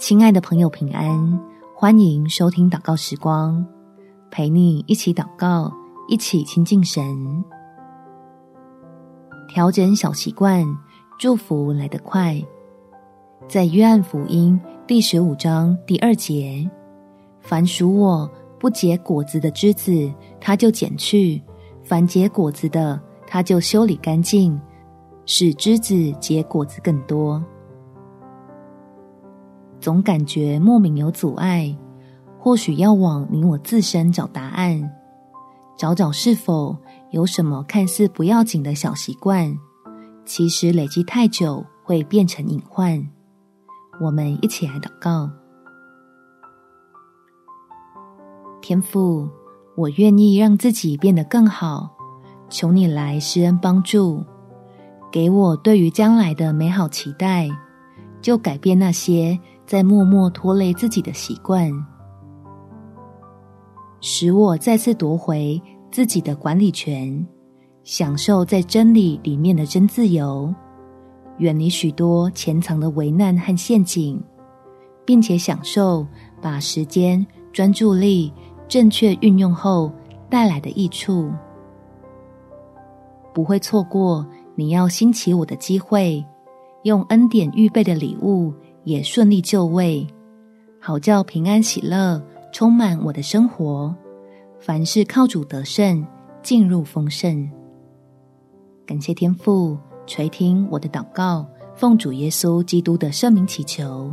亲爱的朋友，平安！欢迎收听祷告时光，陪你一起祷告，一起亲近神。调整小习惯，祝福来得快。在约翰福音第十五章第二节，凡属我不结果子的枝子，他就剪去；凡结果子的，他就修理干净，使枝子结果子更多。总感觉莫名有阻碍，或许要往你我自身找答案，找找是否有什么看似不要紧的小习惯，其实累积太久会变成隐患。我们一起来祷告：天父，我愿意让自己变得更好，求你来施恩帮助，给我对于将来的美好期待，就改变那些。在默默拖累自己的习惯，使我再次夺回自己的管理权，享受在真理里面的真自由，远离许多潜藏的危难和陷阱，并且享受把时间、专注力正确运用后带来的益处。不会错过你要兴起我的机会，用恩典预备的礼物。也顺利就位，好叫平安喜乐充满我的生活。凡事靠主得胜，进入丰盛。感谢天父垂听我的祷告，奉主耶稣基督的圣名祈求，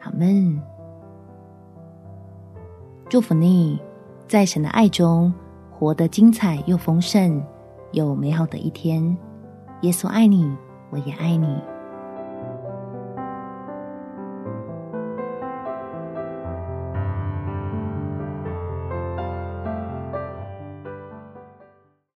阿门。祝福你，在神的爱中活得精彩又丰盛，有美好的一天。耶稣爱你，我也爱你。